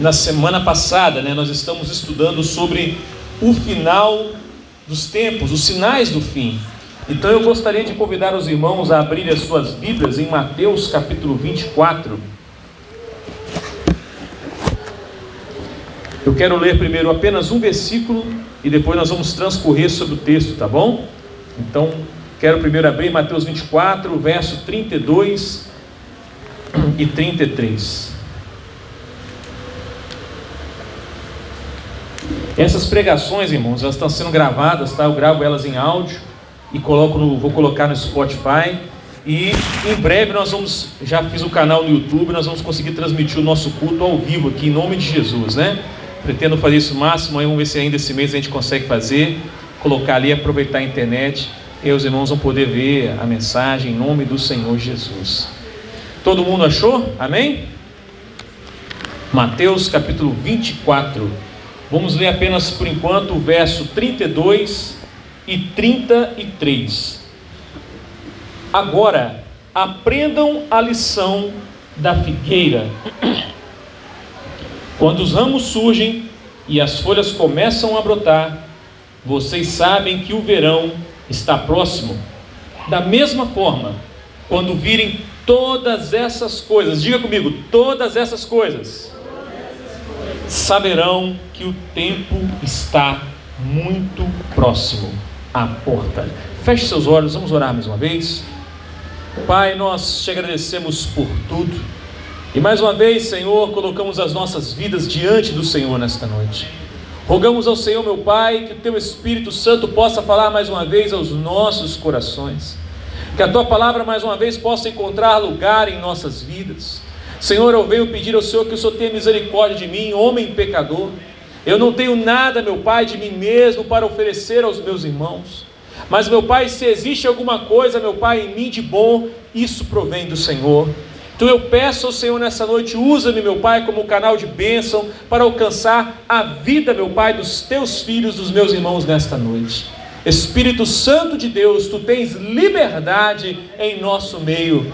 Na semana passada, né, nós estamos estudando sobre o final dos tempos, os sinais do fim. Então eu gostaria de convidar os irmãos a abrirem as suas Bíblias em Mateus capítulo 24. Eu quero ler primeiro apenas um versículo e depois nós vamos transcorrer sobre o texto, tá bom? Então, quero primeiro abrir Mateus 24, verso 32 e 33. Essas pregações, irmãos, elas estão sendo gravadas, tá? Eu gravo elas em áudio e coloco no, vou colocar no Spotify. E em breve nós vamos, já fiz o canal no YouTube, nós vamos conseguir transmitir o nosso culto ao vivo aqui, em nome de Jesus, né? Pretendo fazer isso máximo, aí vamos ver se ainda esse mês a gente consegue fazer, colocar ali, aproveitar a internet, e os irmãos vão poder ver a mensagem em nome do Senhor Jesus. Todo mundo achou? Amém? Mateus capítulo 24. Vamos ler apenas por enquanto o verso 32 e 33. Agora, aprendam a lição da figueira. Quando os ramos surgem e as folhas começam a brotar, vocês sabem que o verão está próximo. Da mesma forma, quando virem todas essas coisas, diga comigo, todas essas coisas saberão que o tempo está muito próximo à porta. Feche seus olhos, vamos orar mais uma vez. Pai, nós te agradecemos por tudo. E mais uma vez, Senhor, colocamos as nossas vidas diante do Senhor nesta noite. Rogamos ao Senhor, meu Pai, que o Teu Espírito Santo possa falar mais uma vez aos nossos corações. Que a Tua palavra mais uma vez possa encontrar lugar em nossas vidas. Senhor, eu venho pedir ao Senhor que o Senhor tenha misericórdia de mim, homem pecador. Eu não tenho nada, meu Pai, de mim mesmo para oferecer aos meus irmãos. Mas, meu Pai, se existe alguma coisa, meu Pai, em mim de bom, isso provém do Senhor. Então eu peço ao Senhor nessa noite, usa-me, meu Pai, como canal de bênção para alcançar a vida, meu Pai, dos teus filhos, dos meus irmãos nesta noite. Espírito Santo de Deus, tu tens liberdade em nosso meio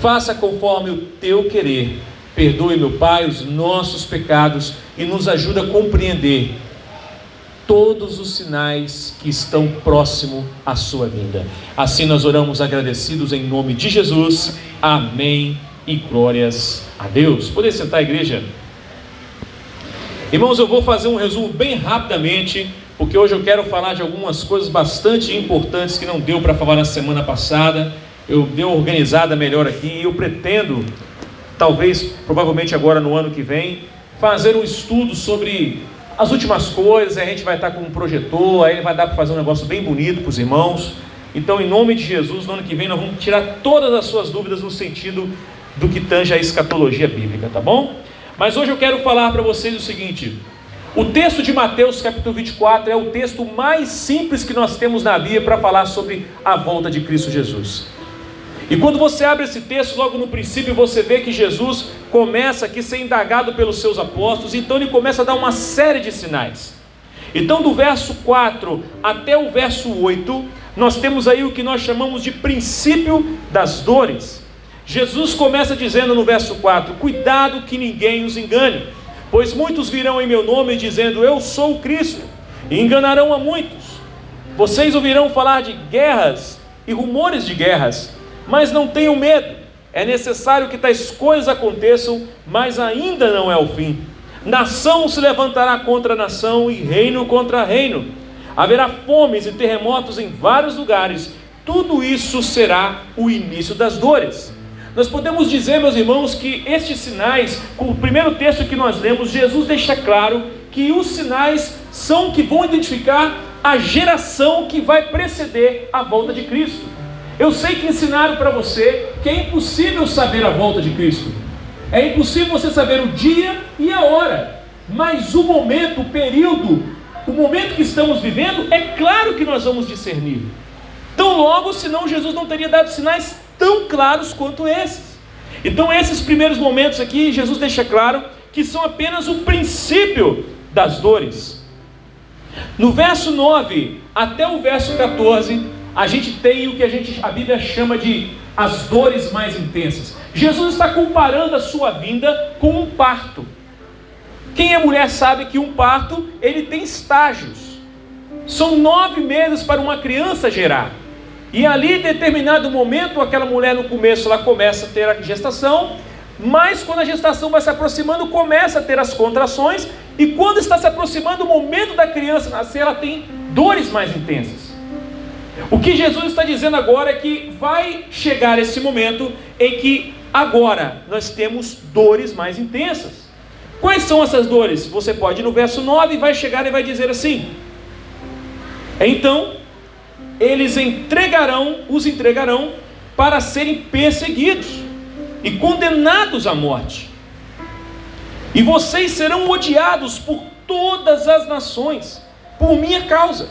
faça conforme o teu querer. Perdoe, meu Pai, os nossos pecados e nos ajuda a compreender todos os sinais que estão próximo à sua vinda. Assim nós oramos agradecidos em nome de Jesus. Amém e glórias a Deus. Poder sentar, igreja? Irmãos, eu vou fazer um resumo bem rapidamente, porque hoje eu quero falar de algumas coisas bastante importantes que não deu para falar na semana passada eu dei uma organizada melhor aqui e eu pretendo, talvez, provavelmente agora no ano que vem, fazer um estudo sobre as últimas coisas. A gente vai estar com um projetor, aí vai dar para fazer um negócio bem bonito para os irmãos. Então, em nome de Jesus, no ano que vem, nós vamos tirar todas as suas dúvidas no sentido do que tange a escatologia bíblica, tá bom? Mas hoje eu quero falar para vocês o seguinte: o texto de Mateus, capítulo 24, é o texto mais simples que nós temos na Bíblia para falar sobre a volta de Cristo Jesus. E quando você abre esse texto, logo no princípio, você vê que Jesus começa aqui a ser indagado pelos seus apóstolos, então ele começa a dar uma série de sinais. Então, do verso 4 até o verso 8, nós temos aí o que nós chamamos de princípio das dores. Jesus começa dizendo no verso 4: Cuidado que ninguém os engane, pois muitos virão em meu nome dizendo Eu sou o Cristo, e enganarão a muitos. Vocês ouvirão falar de guerras e rumores de guerras mas não tenham medo, é necessário que tais coisas aconteçam, mas ainda não é o fim. Nação se levantará contra nação e reino contra reino. Haverá fomes e terremotos em vários lugares. Tudo isso será o início das dores. Nós podemos dizer, meus irmãos, que estes sinais, com o primeiro texto que nós lemos, Jesus deixa claro que os sinais são que vão identificar a geração que vai preceder a volta de Cristo. Eu sei que ensinaram para você que é impossível saber a volta de Cristo. É impossível você saber o dia e a hora. Mas o momento, o período, o momento que estamos vivendo, é claro que nós vamos discernir. Tão logo, senão Jesus não teria dado sinais tão claros quanto esses. Então, esses primeiros momentos aqui, Jesus deixa claro que são apenas o princípio das dores. No verso 9 até o verso 14, a gente tem o que a, gente, a Bíblia chama de as dores mais intensas. Jesus está comparando a sua vinda com um parto. Quem é mulher sabe que um parto ele tem estágios. São nove meses para uma criança gerar. E ali, em determinado momento, aquela mulher no começo ela começa a ter a gestação, mas quando a gestação vai se aproximando, começa a ter as contrações, e quando está se aproximando o momento da criança nascer, ela tem dores mais intensas. O que Jesus está dizendo agora é que vai chegar esse momento em que agora nós temos dores mais intensas. Quais são essas dores? Você pode ir no verso 9 vai chegar e vai dizer assim: Então eles entregarão, os entregarão para serem perseguidos e condenados à morte. E vocês serão odiados por todas as nações, por minha causa.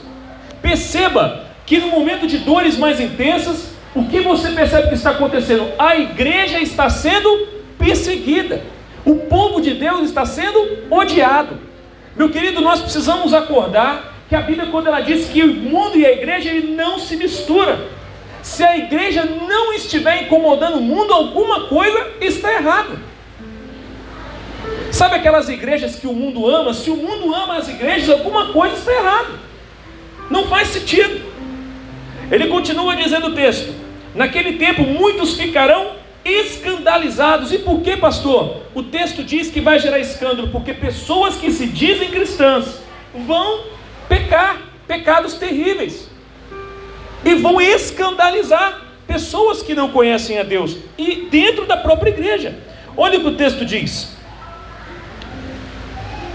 Perceba que no momento de dores mais intensas, o que você percebe que está acontecendo? A igreja está sendo perseguida. O povo de Deus está sendo odiado. Meu querido, nós precisamos acordar que a Bíblia, quando ela diz que o mundo e a igreja ele não se mistura. Se a igreja não estiver incomodando o mundo, alguma coisa está errada. Sabe aquelas igrejas que o mundo ama? Se o mundo ama as igrejas, alguma coisa está errada. Não faz sentido. Ele continua dizendo o texto: Naquele tempo muitos ficarão escandalizados. E por que, pastor? O texto diz que vai gerar escândalo, porque pessoas que se dizem cristãs vão pecar, pecados terríveis, e vão escandalizar pessoas que não conhecem a Deus, e dentro da própria igreja. Olha o que o texto diz: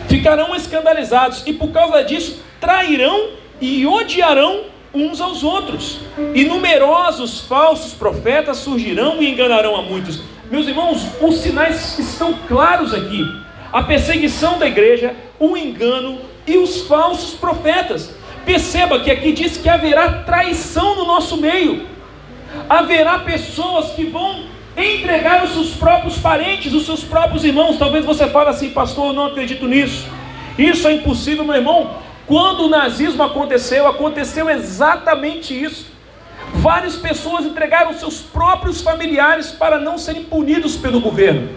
ficarão escandalizados, e por causa disso trairão e odiarão uns aos outros, e numerosos falsos profetas surgirão e enganarão a muitos. Meus irmãos, os sinais estão claros aqui. A perseguição da igreja, o engano, e os falsos profetas. Perceba que aqui diz que haverá traição no nosso meio. Haverá pessoas que vão entregar os seus próprios parentes, os seus próprios irmãos. Talvez você fale assim, pastor, eu não acredito nisso. Isso é impossível, meu irmão. Quando o nazismo aconteceu, aconteceu exatamente isso. Várias pessoas entregaram seus próprios familiares para não serem punidos pelo governo.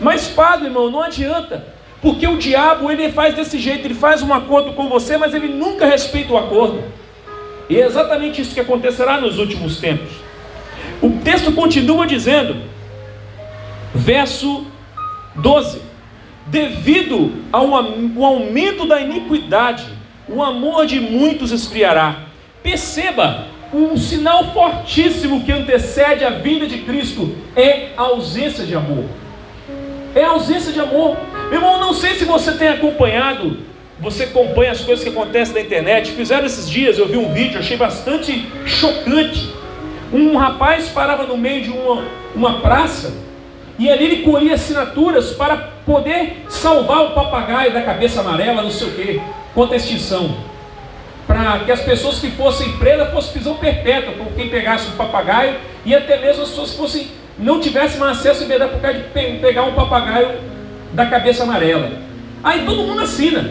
Mas, padre, irmão, não adianta. Porque o diabo ele faz desse jeito, ele faz um acordo com você, mas ele nunca respeita o acordo. E é exatamente isso que acontecerá nos últimos tempos. O texto continua dizendo, verso 12: Devido ao aumento da iniquidade, o amor de muitos esfriará. Perceba, um sinal fortíssimo que antecede a vinda de Cristo é a ausência de amor. É a ausência de amor. Meu irmão, não sei se você tem acompanhado, você acompanha as coisas que acontecem na internet. Fizeram esses dias, eu vi um vídeo, achei bastante chocante. Um rapaz parava no meio de uma, uma praça e ali ele colhia assinaturas para poder salvar o papagaio da cabeça amarela, não sei o quê, contra a extinção. Para que as pessoas que fossem presas fossem prisão perpétua, com quem pegasse o papagaio, e até mesmo as pessoas fossem, não tivessem mais acesso à liberdade por causa de pegar um papagaio da cabeça amarela. Aí todo mundo assina.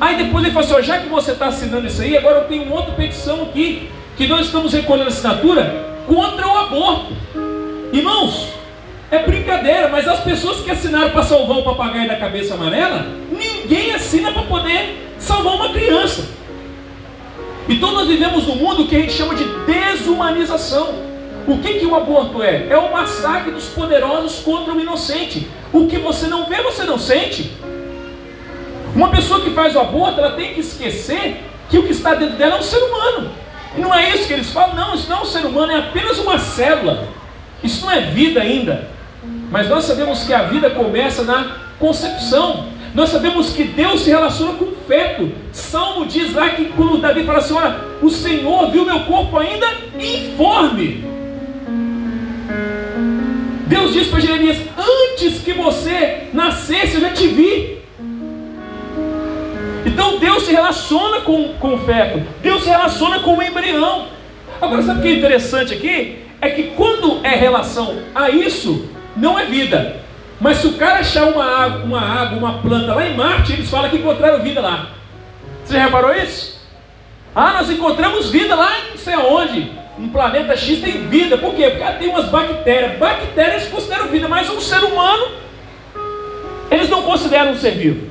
Aí depois ele fala assim: já que você está assinando isso aí, agora eu tenho uma outra petição aqui, que nós estamos recolhendo assinatura contra o aborto. Irmãos, é brincadeira, mas as pessoas que assinaram para salvar o papagaio da cabeça amarela, ninguém assina para poder salvar uma criança. Então nós vivemos num mundo que a gente chama de desumanização. O que, que o aborto é? É o massacre dos poderosos contra o inocente. O que você não vê, você não sente. Uma pessoa que faz o aborto, ela tem que esquecer que o que está dentro dela é um ser humano. E não é isso que eles falam, não, isso não é um ser humano, é apenas uma célula. Isso não é vida ainda. Mas nós sabemos que a vida começa na concepção. Nós sabemos que Deus se relaciona com o feto. Salmo diz lá que quando Davi fala assim: olha, o Senhor viu meu corpo ainda informe. Deus disse para Jeremias: Antes que você nascesse, eu já te vi. Então Deus se relaciona com, com o feto, Deus se relaciona com o embrião. Agora, sabe o que é interessante aqui? É que quando é relação a isso, não é vida. Mas se o cara achar uma água, uma água, uma planta lá em Marte, eles falam que encontraram vida lá. Você reparou isso? Ah, nós encontramos vida lá não sei aonde um planeta X tem vida. Por quê? Porque tem umas bactérias. Bactérias consideram vida, mas um ser humano Eles não consideram um ser vivo.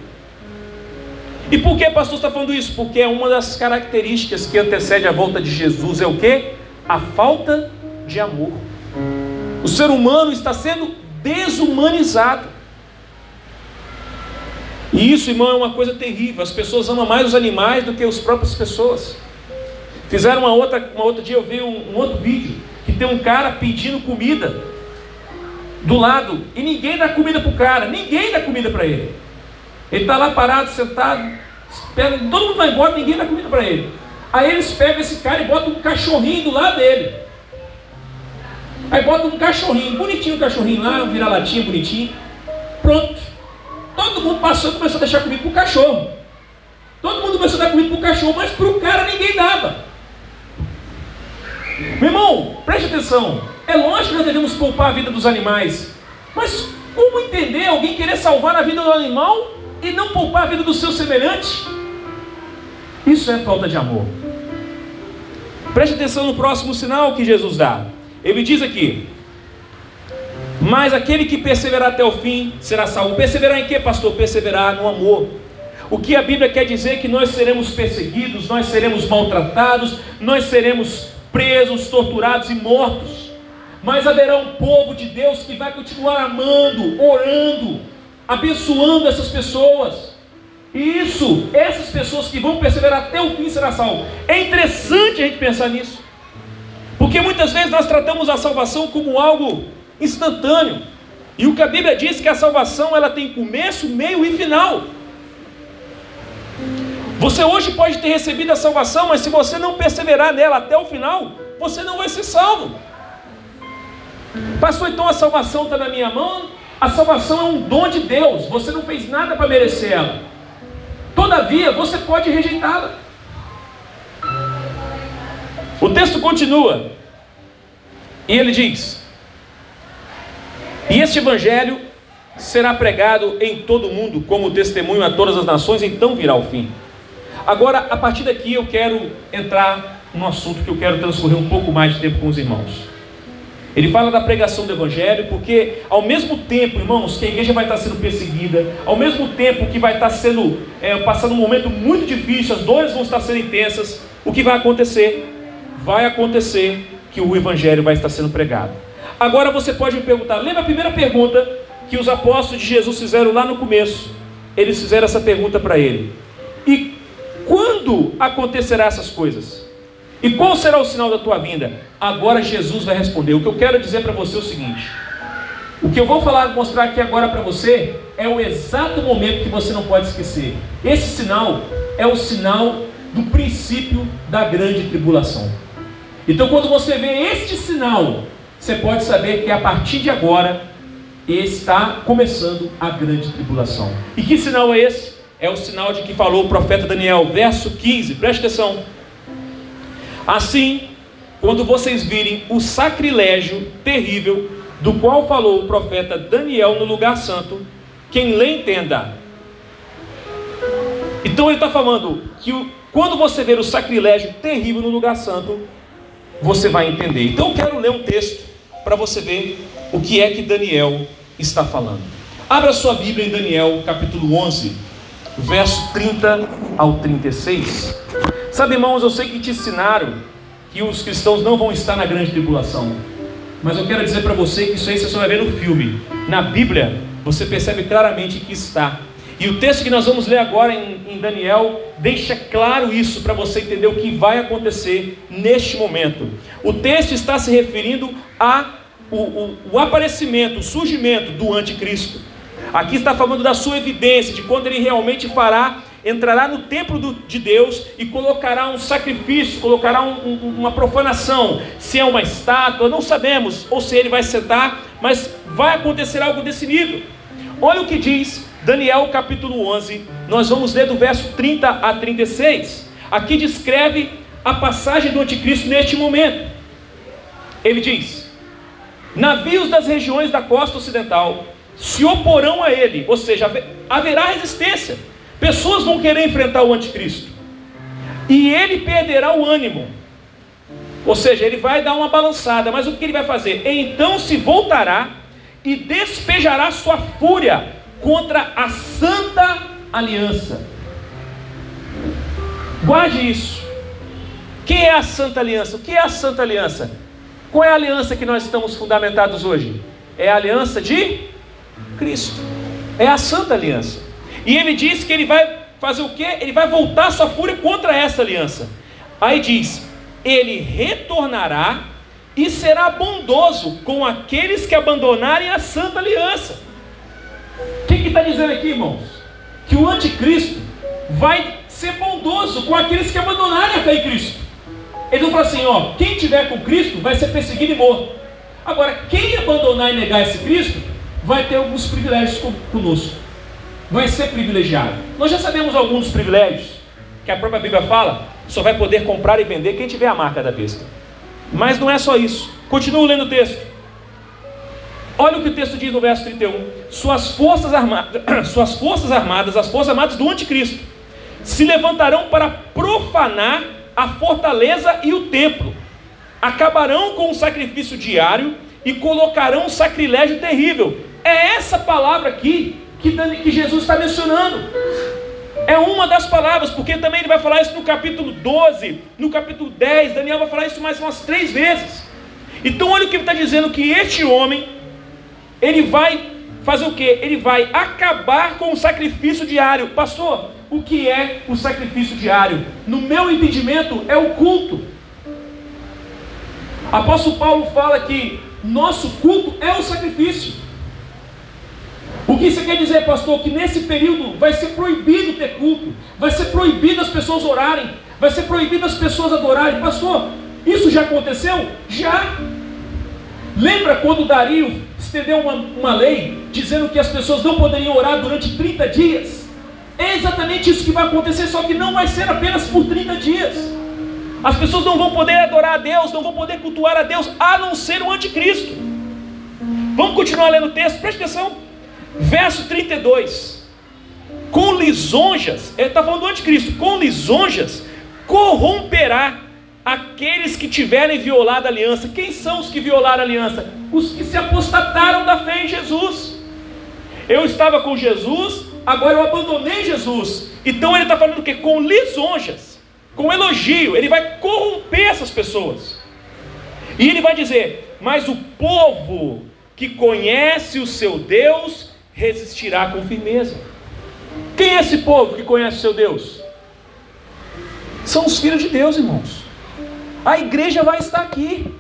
E por que o pastor está falando isso? Porque é uma das características que antecede a volta de Jesus é o que? A falta de amor. O ser humano está sendo desumanizado. E isso, irmão, é uma coisa terrível. As pessoas amam mais os animais do que as próprias pessoas. Fizeram uma outra, uma outra dia eu vi um, um outro vídeo que tem um cara pedindo comida do lado e ninguém dá comida para o cara, ninguém dá comida para ele. Ele está lá parado, sentado, espera, todo mundo vai embora, ninguém dá comida para ele. Aí eles pegam esse cara e botam um cachorrinho do lado dele. Aí botam um cachorrinho, bonitinho o cachorrinho lá, um vira-latinha bonitinho. Pronto. Todo mundo passou e começou a deixar comida para o cachorro. Todo mundo começou a dar comida para o cachorro, mas para o cara ninguém dava. Meu irmão, preste atenção. É lógico que nós devemos poupar a vida dos animais. Mas como entender alguém querer salvar a vida do animal e não poupar a vida do seu semelhante? Isso é falta de amor. Preste atenção no próximo sinal que Jesus dá. Ele diz aqui: Mas aquele que perseverar até o fim será salvo. Perseverar em quê, pastor? Perseverar no amor. O que a Bíblia quer dizer é que nós seremos perseguidos, nós seremos maltratados, nós seremos presos, torturados e mortos. Mas haverá um povo de Deus que vai continuar amando, orando, abençoando essas pessoas. E isso, essas pessoas que vão perseverar até o fim será salvo. É interessante a gente pensar nisso. Porque muitas vezes nós tratamos a salvação como algo instantâneo. E o que a Bíblia diz que a salvação ela tem começo, meio e final. Você hoje pode ter recebido a salvação, mas se você não perseverar nela até o final, você não vai ser salvo. Pastor, então a salvação está na minha mão? A salvação é um dom de Deus, você não fez nada para merecer ela. Todavia, você pode rejeitá-la. O texto continua, e ele diz: E este evangelho será pregado em todo o mundo como testemunho a todas as nações, então virá o fim. Agora, a partir daqui, eu quero entrar num assunto que eu quero transcorrer um pouco mais de tempo com os irmãos. Ele fala da pregação do Evangelho, porque ao mesmo tempo, irmãos, que a igreja vai estar sendo perseguida, ao mesmo tempo que vai estar sendo é, passando um momento muito difícil, as dores vão estar sendo intensas, o que vai acontecer? Vai acontecer que o Evangelho vai estar sendo pregado. Agora você pode me perguntar, lembra a primeira pergunta que os apóstolos de Jesus fizeram lá no começo? Eles fizeram essa pergunta para ele: E quando acontecerá essas coisas? E qual será o sinal da tua vinda? Agora Jesus vai responder. O que eu quero dizer para você é o seguinte: o que eu vou falar, mostrar aqui agora para você, é o exato momento que você não pode esquecer. Esse sinal é o sinal do princípio da grande tribulação. Então, quando você vê este sinal, você pode saber que a partir de agora está começando a grande tribulação. E que sinal é esse? é o sinal de que falou o profeta Daniel, verso 15, preste atenção. Assim, quando vocês virem o sacrilégio terrível do qual falou o profeta Daniel no lugar santo, quem lê entenda. Então ele está falando que quando você ver o sacrilégio terrível no lugar santo, você vai entender. Então eu quero ler um texto para você ver o que é que Daniel está falando. Abra sua Bíblia em Daniel, capítulo 11 verso 30 ao 36. Sabe, irmãos, eu sei que te ensinaram que os cristãos não vão estar na grande tribulação. Mas eu quero dizer para você que isso aí você só vai ver no filme. Na Bíblia, você percebe claramente que está. E o texto que nós vamos ler agora em, em Daniel deixa claro isso para você entender o que vai acontecer neste momento. O texto está se referindo a o, o, o aparecimento, o surgimento do anticristo. Aqui está falando da sua evidência, de quando ele realmente fará, entrará no templo do, de Deus e colocará um sacrifício, colocará um, um, uma profanação. Se é uma estátua, não sabemos, ou se ele vai sentar, mas vai acontecer algo desse nível. Olha o que diz Daniel capítulo 11, nós vamos ler do verso 30 a 36. Aqui descreve a passagem do anticristo neste momento. Ele diz: Navios das regiões da costa ocidental se oporão a ele, ou seja, haverá resistência. Pessoas vão querer enfrentar o anticristo. E ele perderá o ânimo. Ou seja, ele vai dar uma balançada, mas o que ele vai fazer? Então se voltará e despejará sua fúria contra a santa aliança. Guarde isso. Quem é a santa aliança? O que é a santa aliança? Qual é a aliança que nós estamos fundamentados hoje? É a aliança de Cristo. É a santa aliança. E ele diz que ele vai fazer o quê? Ele vai voltar sua fúria contra essa aliança. Aí diz: ele retornará e será bondoso com aqueles que abandonarem a santa aliança. Está dizendo aqui, irmãos? Que o anticristo vai ser bondoso com aqueles que abandonarem a fé em Cristo. Ele não fala assim, ó, quem tiver com Cristo vai ser perseguido e morto. Agora, quem abandonar e negar esse Cristo, vai ter alguns privilégios conosco. Vai ser privilegiado. Nós já sabemos alguns dos privilégios que a própria Bíblia fala, só vai poder comprar e vender quem tiver a marca da besta. Mas não é só isso. Continuo lendo o texto. Olha o que o texto diz no verso 31. Suas forças armadas, suas forças armadas, as forças armadas do anticristo, se levantarão para profanar a fortaleza e o templo. Acabarão com o sacrifício diário e colocarão um sacrilégio terrível. É essa palavra aqui que, que Jesus está mencionando. É uma das palavras, porque também ele vai falar isso no capítulo 12, no capítulo 10, Daniel vai falar isso mais umas três vezes. Então olha o que ele está dizendo, que este homem, ele vai fazer o que? Ele vai acabar com o sacrifício diário. Pastor, o que é o sacrifício diário? No meu entendimento, é o culto. Apóstolo Paulo fala que nosso culto é o sacrifício. O que isso quer dizer, pastor? Que nesse período vai ser proibido ter culto, vai ser proibido as pessoas orarem, vai ser proibido as pessoas adorarem. Pastor, isso já aconteceu? Já. Lembra quando Dario estendeu uma, uma lei dizendo que as pessoas não poderiam orar durante 30 dias? É exatamente isso que vai acontecer, só que não vai ser apenas por 30 dias. As pessoas não vão poder adorar a Deus, não vão poder cultuar a Deus, a não ser o anticristo. Vamos continuar lendo o texto, preste atenção. Verso 32. Com lisonjas, ele está falando do anticristo, com lisonjas corromperá aqueles que tiverem violado a aliança. Quem são os que violaram a aliança? Os que se apostataram da fé em Jesus. Eu estava com Jesus, agora eu abandonei Jesus. Então ele está falando o que? Com lisonjas, com elogio. Ele vai corromper essas pessoas. E ele vai dizer: Mas o povo que conhece o seu Deus resistirá com firmeza. Quem é esse povo que conhece o seu Deus? São os filhos de Deus, irmãos. A igreja vai estar aqui.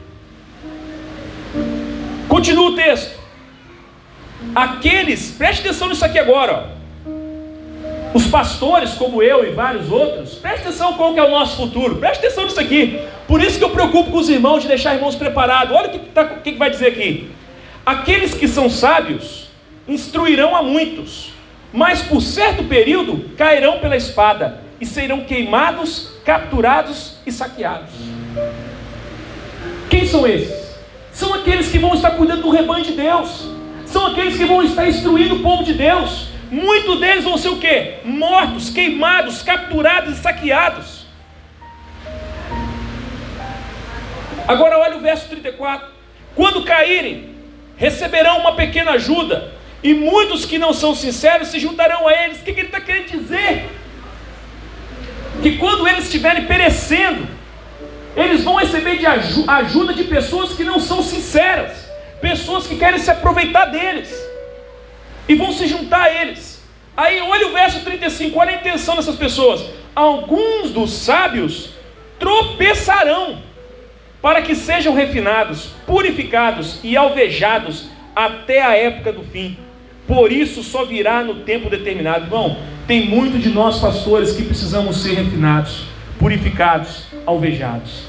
Continua o texto. Aqueles, preste atenção nisso aqui agora. Ó. Os pastores, como eu e vários outros, preste atenção qual que é o nosso futuro. Preste atenção nisso aqui. Por isso que eu preocupo com os irmãos de deixar irmãos preparados. Olha o que, tá, o que vai dizer aqui. Aqueles que são sábios instruirão a muitos, mas por certo período cairão pela espada e serão queimados, capturados e saqueados. Quem são esses? São aqueles que vão estar cuidando do rebanho de Deus, são aqueles que vão estar instruindo o povo de Deus. Muitos deles vão ser o quê? Mortos, queimados, capturados e saqueados. Agora olha o verso 34. Quando caírem, receberão uma pequena ajuda, e muitos que não são sinceros se juntarão a eles. O que, ele está querendo dizer? Que quando eles estiverem perecendo, eles vão receber de ajuda de pessoas que não são sinceras, pessoas que querem se aproveitar deles, e vão se juntar a eles. Aí olha o verso 35, olha a intenção dessas pessoas. Alguns dos sábios tropeçarão, para que sejam refinados, purificados e alvejados até a época do fim por isso só virá no tempo determinado. Irmão, tem muito de nós pastores que precisamos ser refinados, purificados, alvejados.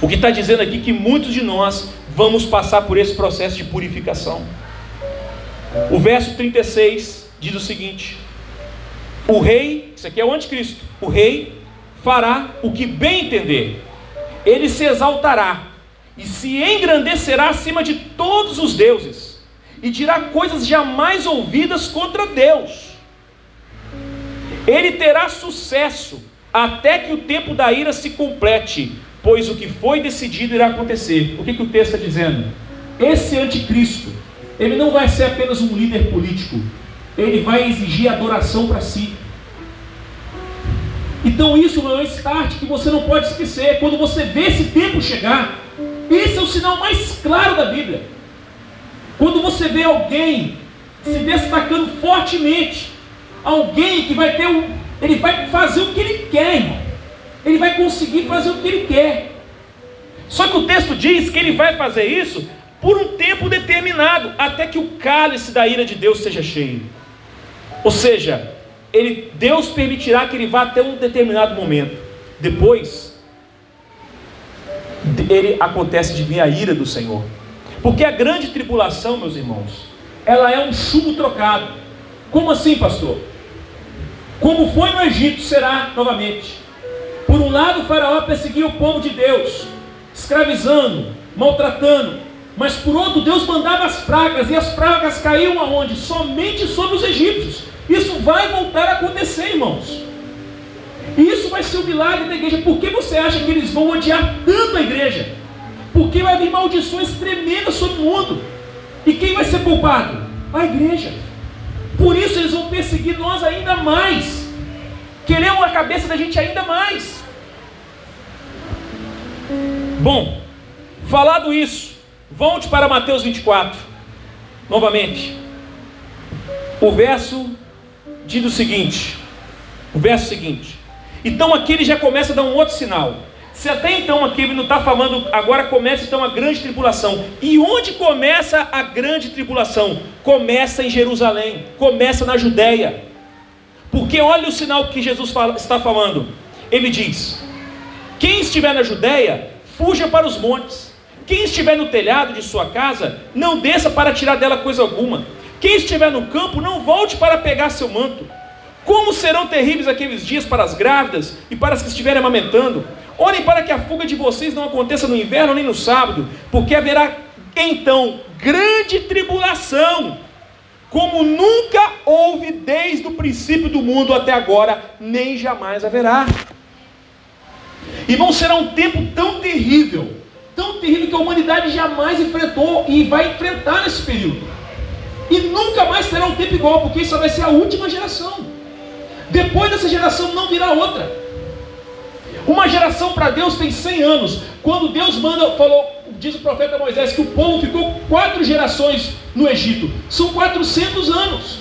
O que está dizendo aqui é que muitos de nós vamos passar por esse processo de purificação. O verso 36 diz o seguinte: O rei, isso aqui é o anticristo, o rei fará o que bem entender, ele se exaltará e se engrandecerá acima de todos os deuses e dirá coisas jamais ouvidas contra Deus. Ele terá sucesso até que o tempo da ira se complete, pois o que foi decidido irá acontecer. O que, que o texto está dizendo? Esse anticristo, ele não vai ser apenas um líder político, ele vai exigir adoração para si. Então isso é um start que você não pode esquecer. Quando você vê esse tempo chegar, esse é o sinal mais claro da Bíblia. Quando você vê alguém se destacando fortemente, alguém que vai ter um, ele vai fazer o que ele quer, irmão. Ele vai conseguir fazer o que ele quer. Só que o texto diz que ele vai fazer isso por um tempo determinado, até que o cálice da ira de Deus seja cheio. Ou seja, ele, Deus permitirá que ele vá até um determinado momento. Depois, ele acontece de vir a ira do Senhor. Porque a grande tribulação, meus irmãos, ela é um chumbo trocado. Como assim, pastor? Como foi no Egito, será novamente. Por um lado, o faraó perseguia o povo de Deus, escravizando, maltratando. Mas por outro, Deus mandava as pragas, e as pragas caíam aonde? Somente sobre os egípcios. Isso vai voltar a acontecer, irmãos. E isso vai ser o milagre da igreja. Por que você acha que eles vão odiar tanto a igreja? Porque vai vir maldições tremendas sobre o mundo. E quem vai ser culpado? A igreja. Por isso eles vão perseguir nós ainda mais. Querer a cabeça da gente ainda mais. Bom, falado isso, volte para Mateus 24. Novamente. O verso diz o seguinte: o verso seguinte. Então aqui ele já começa a dar um outro sinal. Se até então aqui ele não está falando, agora começa então a grande tribulação. E onde começa a grande tribulação? Começa em Jerusalém, começa na Judéia. Porque olha o sinal que Jesus fala, está falando. Ele diz: Quem estiver na Judéia, fuja para os montes. Quem estiver no telhado de sua casa, não desça para tirar dela coisa alguma. Quem estiver no campo, não volte para pegar seu manto. Como serão terríveis aqueles dias para as grávidas e para as que estiverem amamentando? Orem para que a fuga de vocês não aconteça no inverno nem no sábado, porque haverá então grande tribulação, como nunca houve desde o princípio do mundo até agora, nem jamais haverá. Irmão, será um tempo tão terrível, tão terrível que a humanidade jamais enfrentou e vai enfrentar nesse período. E nunca mais terá um tempo igual, porque isso vai ser a última geração. Depois dessa geração não virá outra. Uma geração para Deus tem 100 anos. Quando Deus manda, falou, diz o profeta Moisés, que o povo ficou quatro gerações no Egito. São 400 anos.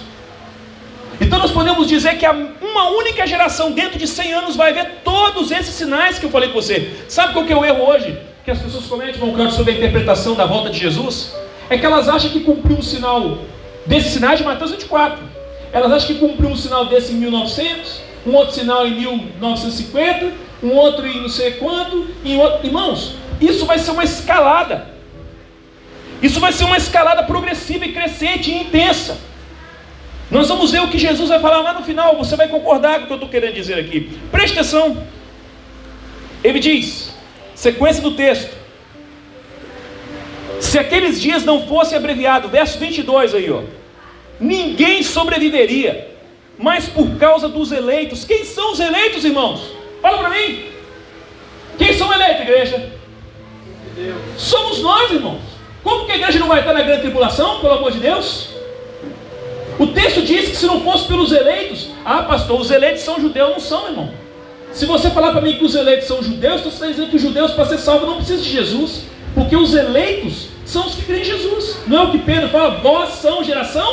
Então nós podemos dizer que uma única geração dentro de 100 anos vai ver todos esses sinais que eu falei com você. Sabe qual que é o erro hoje? Que as pessoas cometem, vão sobre a interpretação da volta de Jesus? É que elas acham que cumpriu um sinal desses sinais de Mateus 24. Elas acham que cumpriu um sinal desse em 1900, um outro sinal em 1950, um outro em não sei quanto, em outro... irmãos, isso vai ser uma escalada. Isso vai ser uma escalada progressiva e crescente e intensa. Nós vamos ver o que Jesus vai falar lá no final. Você vai concordar com o que eu estou querendo dizer aqui. Preste atenção. Ele diz, sequência do texto: se aqueles dias não fossem abreviados, verso 22 aí, ó, ninguém sobreviveria, mas por causa dos eleitos. Quem são os eleitos, irmãos? Fala para mim. Quem são eleitos, igreja? Deus. Somos nós, irmãos. Como que a igreja não vai estar na grande tribulação, pelo amor de Deus? O texto diz que se não fosse pelos eleitos, ah, pastor, os eleitos são judeus, não são, irmão. Se você falar para mim que os eleitos são judeus, você está dizendo que os judeus, para ser salvos, não precisam de Jesus. Porque os eleitos são os que creem em Jesus. Não é o que Pedro fala, vós são geração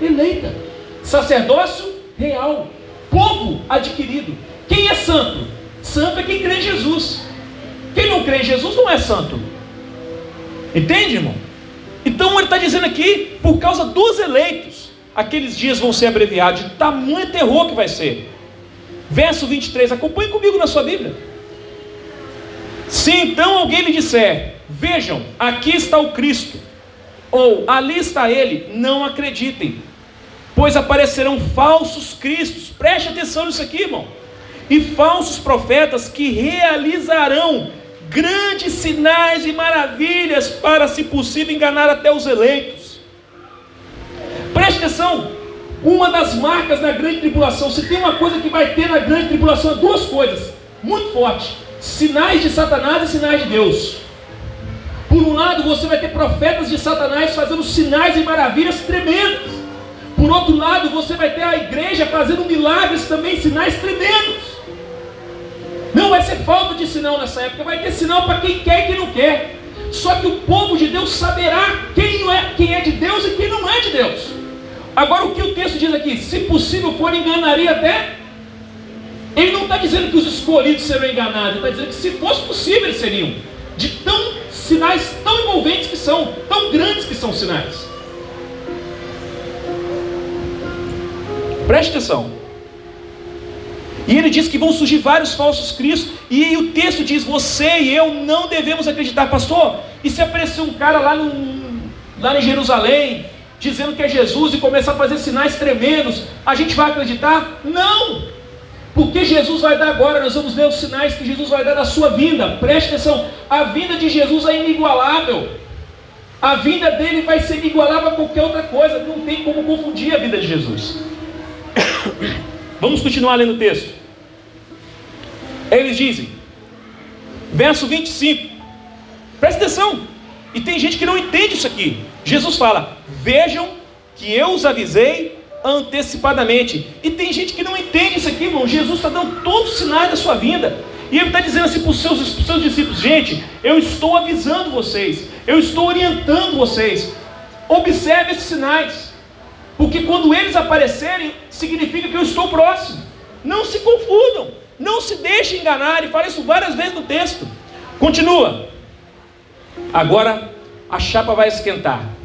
eleita, sacerdócio real, povo adquirido. Quem é santo? Santo é quem crê em Jesus. Quem não crê em Jesus não é santo. Entende, irmão? Então ele está dizendo aqui, por causa dos eleitos, aqueles dias vão ser abreviados, de tamanho terror que vai ser. Verso 23, acompanhe comigo na sua Bíblia. Se então alguém lhe disser, Vejam, aqui está o Cristo, ou ali está ele, não acreditem, pois aparecerão falsos cristos, preste atenção nisso aqui, irmão, e falsos profetas que realizarão grandes sinais e maravilhas para, se possível, enganar até os eleitos. Preste atenção, uma das marcas da grande tribulação, se tem uma coisa que vai ter na grande tribulação, é duas coisas, muito fortes: sinais de Satanás e sinais de Deus. Por um lado, você vai ter profetas de Satanás fazendo sinais e maravilhas tremendas. Por outro lado, você vai ter a igreja fazendo milagres também, sinais tremendos. Não vai ser falta de sinal nessa época, vai ter sinal para quem quer e quem não quer. Só que o povo de Deus saberá quem é, quem é de Deus e quem não é de Deus. Agora, o que o texto diz aqui? Se possível for, enganaria até. Ele não está dizendo que os escolhidos serão enganados, ele está dizendo que se fosse possível eles seriam. De tão sinais tão envolventes que são, tão grandes que são sinais. Preste atenção. E ele diz que vão surgir vários falsos cristos. E o texto diz: Você e eu não devemos acreditar, pastor. E se aparecer um cara lá, no, lá em Jerusalém, dizendo que é Jesus e começar a fazer sinais tremendos, a gente vai acreditar? Não! Porque Jesus vai dar agora, nós vamos ver os sinais que Jesus vai dar da sua vinda. Preste atenção: a vinda de Jesus é inigualável. A vinda dele vai ser inigualável a qualquer outra coisa. Não tem como confundir a vida de Jesus. Vamos continuar lendo o texto. Eles dizem, verso 25, presta atenção, e tem gente que não entende isso aqui. Jesus fala: Vejam que eu os avisei antecipadamente. E tem gente que não entende isso aqui, irmão. Jesus está dando todos os sinais da sua vinda. E ele está dizendo assim para os seus, seus discípulos: Gente, eu estou avisando vocês, eu estou orientando vocês. Observe esses sinais. Porque quando eles aparecerem, significa que eu estou próximo. Não se confundam, não se deixem enganar, e fala isso várias vezes no texto. Continua. Agora a chapa vai esquentar.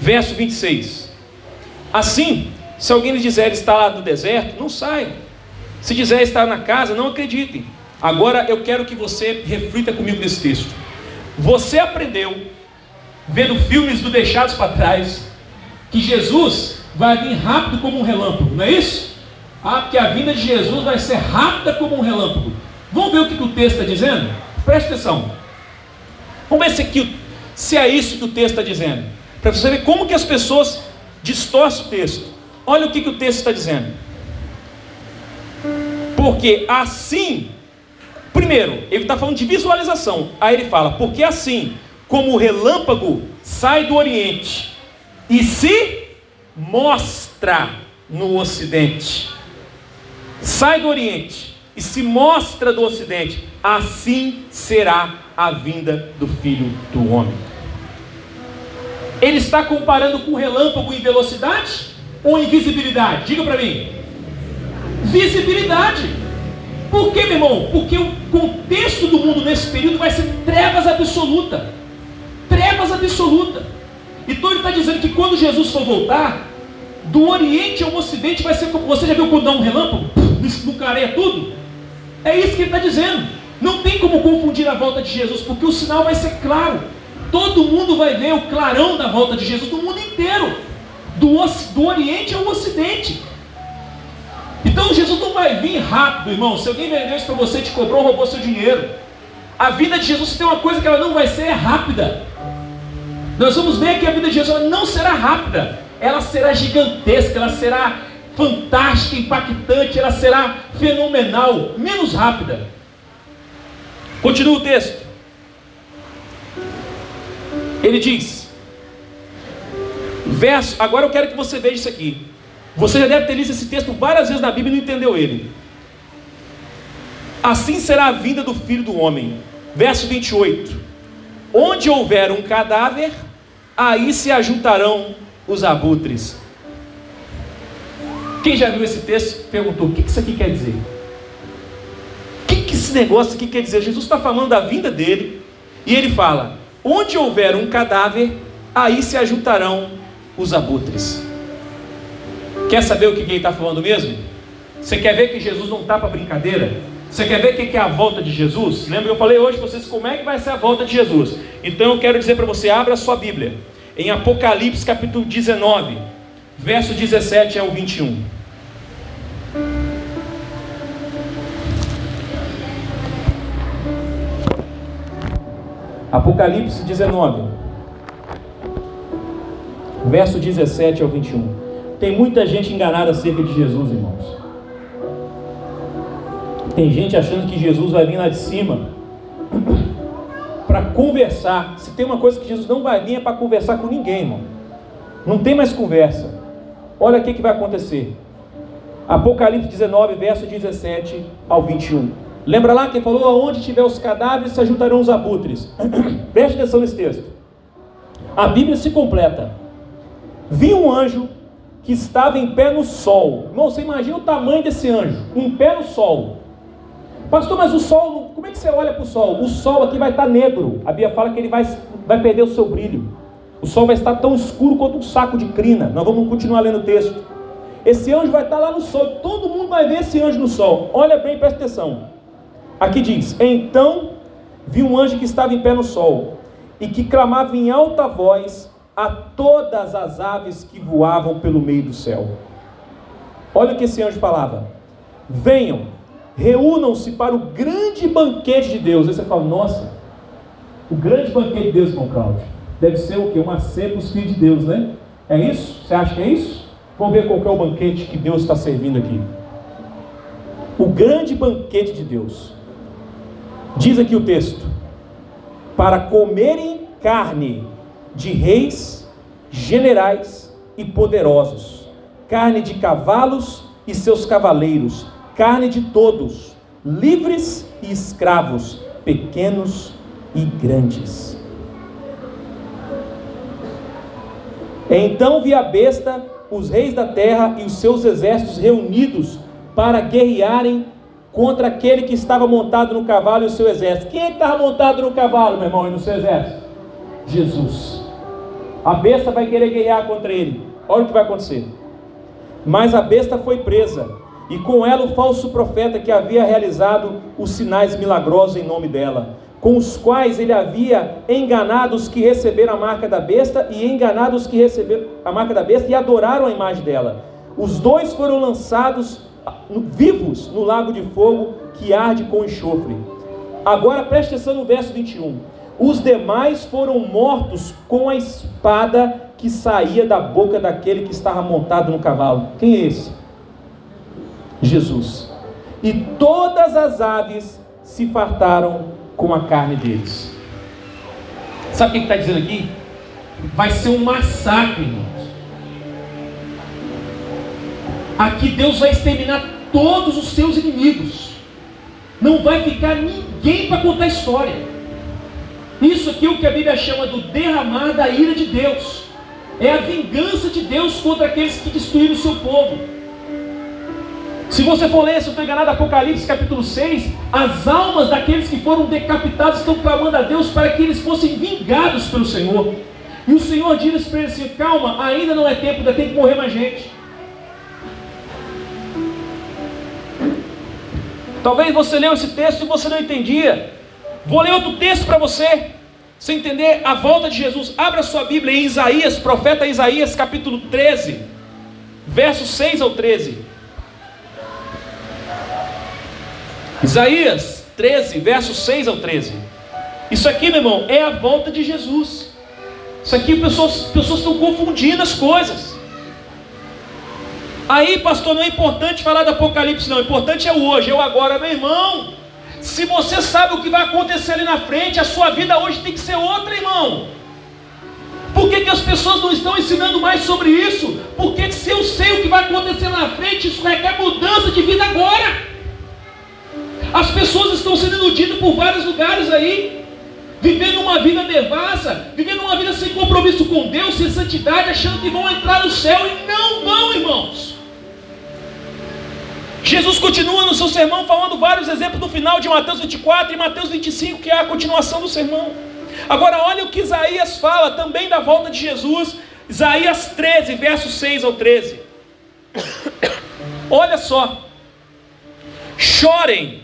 Verso 26. Assim, se alguém lhes disser está lá no deserto, não saiam. Se dizer estar na casa, não acreditem. Agora eu quero que você reflita comigo nesse texto. Você aprendeu, vendo filmes do Deixados para Trás, que Jesus vai vir rápido como um relâmpago, não é isso? Ah, porque a vinda de Jesus vai ser rápida como um relâmpago. Vamos ver o que o texto está dizendo? Preste atenção. Vamos ver se, aqui, se é isso que o texto está dizendo. Para você ver como que as pessoas distorcem o texto. Olha o que, que o texto está dizendo. Porque assim, primeiro, ele está falando de visualização. Aí ele fala, porque assim, como o relâmpago sai do Oriente e se mostra no Ocidente. Sai do Oriente e se mostra do Ocidente, assim será a vinda do Filho do Homem. Ele está comparando com relâmpago em velocidade ou em visibilidade? Diga para mim. Visibilidade. Por que, meu irmão? Porque o contexto do mundo nesse período vai ser trevas absoluta. Trevas absoluta. Então ele está dizendo que quando Jesus for voltar, do Oriente ao Ocidente vai ser como. Você já viu quando dá um relâmpago? Não careia tudo? É isso que ele está dizendo. Não tem como confundir a volta de Jesus, porque o sinal vai ser claro. Todo mundo vai ver o clarão da volta de Jesus no mundo inteiro, do, do Oriente ao Ocidente. Então Jesus não vai vir rápido, irmão. Se alguém vendeu isso para você, te cobrou, roubou seu dinheiro. A vida de Jesus tem uma coisa que ela não vai ser rápida. Nós vamos ver que a vida de Jesus não será rápida, ela será gigantesca, ela será fantástica, impactante, ela será fenomenal, menos rápida. Continua o texto. Ele diz: verso, agora eu quero que você veja isso aqui. Você já deve ter lido esse texto várias vezes na Bíblia e não entendeu ele. Assim será a vinda do filho do homem. Verso 28. Onde houver um cadáver, aí se ajuntarão os abutres. Quem já viu esse texto perguntou: o que isso aqui quer dizer? O que esse negócio aqui quer dizer? Jesus está falando da vinda dele e ele fala: onde houver um cadáver, aí se ajuntarão os abutres. Quer saber o que ele está falando mesmo? Você quer ver que Jesus não está para brincadeira? Você quer ver o que é a volta de Jesus? Lembra eu falei hoje para vocês como é que vai ser a volta de Jesus? Então eu quero dizer para você, abra a sua Bíblia. Em Apocalipse capítulo 19, verso 17 ao 21. Apocalipse 19, verso 17 ao 21. Tem muita gente enganada acerca de Jesus, irmãos. Tem gente achando que Jesus vai vir lá de cima para conversar. Se tem uma coisa que Jesus não vai vir é para conversar com ninguém, irmão. Não tem mais conversa. Olha o que, que vai acontecer. Apocalipse 19, verso 17 ao 21. Lembra lá que falou: Aonde tiver os cadáveres se ajuntarão os abutres. Preste atenção nesse texto. A Bíblia se completa. Vi um anjo que estava em pé no sol. Irmão, você imagina o tamanho desse anjo, em pé no sol. Pastor, mas o sol, como é que você olha para o sol? O sol aqui vai estar negro. A Bíblia fala que ele vai, vai perder o seu brilho. O sol vai estar tão escuro quanto um saco de crina. Nós vamos continuar lendo o texto. Esse anjo vai estar lá no sol. Todo mundo vai ver esse anjo no sol. Olha bem, presta atenção. Aqui diz: Então vi um anjo que estava em pé no sol e que clamava em alta voz a todas as aves que voavam pelo meio do céu. Olha o que esse anjo falava: Venham, reúnam-se para o grande banquete de Deus. Aí você fala: Nossa, o grande banquete de Deus, irmão Cláudio, deve ser o que? Uma ceia para os filhos de Deus, né? É isso? Você acha que é isso? Vamos ver qual é o banquete que Deus está servindo aqui. O grande banquete de Deus. Diz aqui o texto: para comerem carne de reis, generais e poderosos, carne de cavalos e seus cavaleiros, carne de todos, livres e escravos, pequenos e grandes. Então vi a besta, os reis da terra e os seus exércitos reunidos para guerrearem contra aquele que estava montado no cavalo e o seu exército. Quem é estava montado no cavalo, meu irmão, e no seu exército? Jesus. A besta vai querer guerrear contra ele. Olha o que vai acontecer. Mas a besta foi presa, e com ela o falso profeta que havia realizado os sinais milagrosos em nome dela, com os quais ele havia enganado os que receberam a marca da besta e enganado os que receberam a marca da besta e adoraram a imagem dela. Os dois foram lançados vivos no lago de fogo que arde com enxofre. Agora preste atenção no verso 21. Os demais foram mortos com a espada que saía da boca daquele que estava montado no cavalo. Quem é esse? Jesus. E todas as aves se fartaram com a carne deles. Sabe o que está dizendo aqui? Vai ser um massacre, irmãos. Aqui Deus vai exterminar todos os seus inimigos. Não vai ficar ninguém para contar história. Isso aqui é o que a Bíblia chama do derramar da ira de Deus. É a vingança de Deus contra aqueles que destruíram o seu povo. Se você for ler, se eu estou enganado, Apocalipse capítulo 6, as almas daqueles que foram decapitados estão clamando a Deus para que eles fossem vingados pelo Senhor. E o Senhor diz para eles assim: calma, ainda não é tempo, ainda tem que morrer mais gente. Talvez você leu esse texto e você não entendia. Vou ler outro texto para você. Você entender a volta de Jesus. Abra sua Bíblia em Isaías, profeta Isaías, capítulo 13, versos 6 ao 13. Isaías 13, versos 6 ao 13. Isso aqui, meu irmão, é a volta de Jesus. Isso aqui, pessoas, pessoas estão confundindo as coisas. Aí, pastor, não é importante falar do Apocalipse, não. O importante é o hoje, é o agora, meu irmão. Se você sabe o que vai acontecer ali na frente, a sua vida hoje tem que ser outra, irmão. Por que, que as pessoas não estão ensinando mais sobre isso? Porque se eu sei o que vai acontecer na frente, isso requer mudança de vida agora. As pessoas estão sendo iludidas por vários lugares aí, vivendo uma vida devassa, vivendo uma vida sem compromisso com Deus, sem santidade, achando que vão entrar no céu e não vão, irmãos. Jesus continua no seu sermão falando vários exemplos no final de Mateus 24 e Mateus 25, que é a continuação do sermão. Agora, olha o que Isaías fala também da volta de Jesus, Isaías 13, versos 6 ao 13. Olha só, chorem,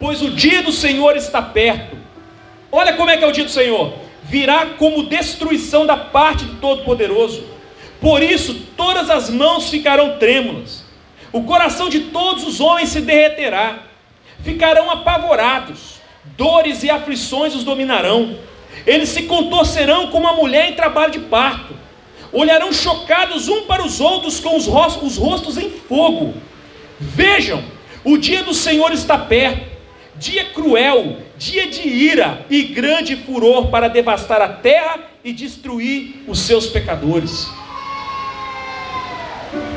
pois o dia do Senhor está perto. Olha como é que é o dia do Senhor: virá como destruição da parte do Todo-Poderoso. Por isso, todas as mãos ficarão trêmulas o coração de todos os homens se derreterá, ficarão apavorados, dores e aflições os dominarão. Eles se contorcerão como a mulher em trabalho de parto, olharão chocados um para os outros com os rostos, os rostos em fogo. Vejam, o dia do Senhor está perto, dia cruel, dia de ira e grande furor para devastar a terra e destruir os seus pecadores.